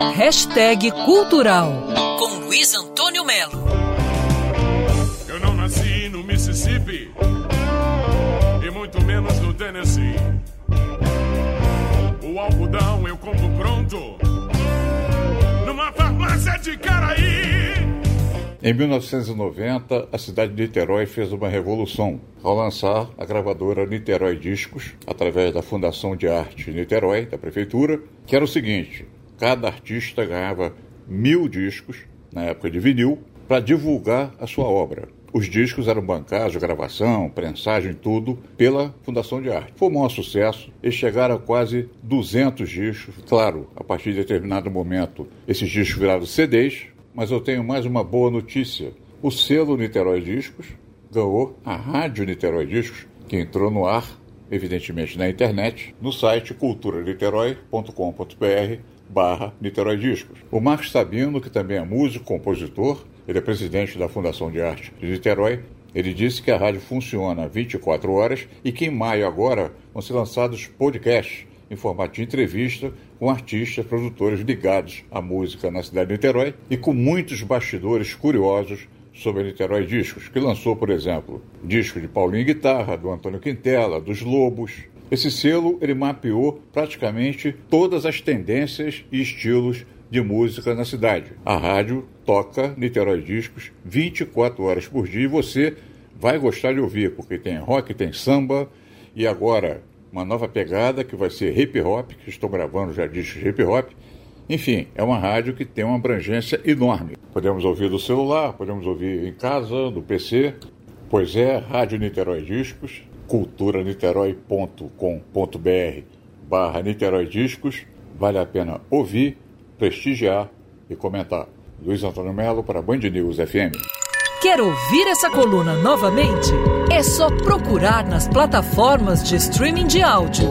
Hashtag Cultural com Luiz Antônio Melo. Eu não nasci no Mississippi e muito menos no Tennessee. O algodão eu compro pronto numa farmácia de Caraí. Em 1990, a cidade de Niterói fez uma revolução ao lançar a gravadora Niterói Discos, através da Fundação de Arte Niterói, da Prefeitura, que era o seguinte: cada artista ganhava mil discos, na época de vinil, para divulgar a sua obra. Os discos eram bancados, gravação, prensagem, tudo, pela Fundação de Arte. Foi um maior sucesso, eles chegaram a quase 200 discos. Claro, a partir de determinado momento, esses discos viraram CDs, mas eu tenho mais uma boa notícia. O selo Niterói Discos ganhou a Rádio Niterói Discos, que entrou no ar, evidentemente na internet, no site culturaliterói.com.br barra Niterói Discos. O Marcos Sabino, que também é músico, compositor, ele é presidente da Fundação de Arte de Niterói, ele disse que a rádio funciona 24 horas e que em maio agora vão ser lançados podcasts em formato de entrevista com artistas, produtores ligados à música na cidade de Niterói e com muitos bastidores curiosos sobre a Niterói Discos, que lançou, por exemplo, disco de Paulinho Guitarra, do Antônio Quintela, dos Lobos. Esse selo ele mapeou praticamente todas as tendências e estilos de música na cidade. A rádio toca Niterói Discos 24 horas por dia e você vai gostar de ouvir, porque tem rock, tem samba e agora uma nova pegada que vai ser hip hop, que estou gravando já discos hip hop. Enfim, é uma rádio que tem uma abrangência enorme. Podemos ouvir do celular, podemos ouvir em casa, do PC. Pois é, Rádio Niterói Discos, culturaniterói.com.br barra Niterói Discos. Vale a pena ouvir, prestigiar e comentar. Luiz Antônio Melo para Band News FM. Quer ouvir essa coluna novamente? É só procurar nas plataformas de streaming de áudio.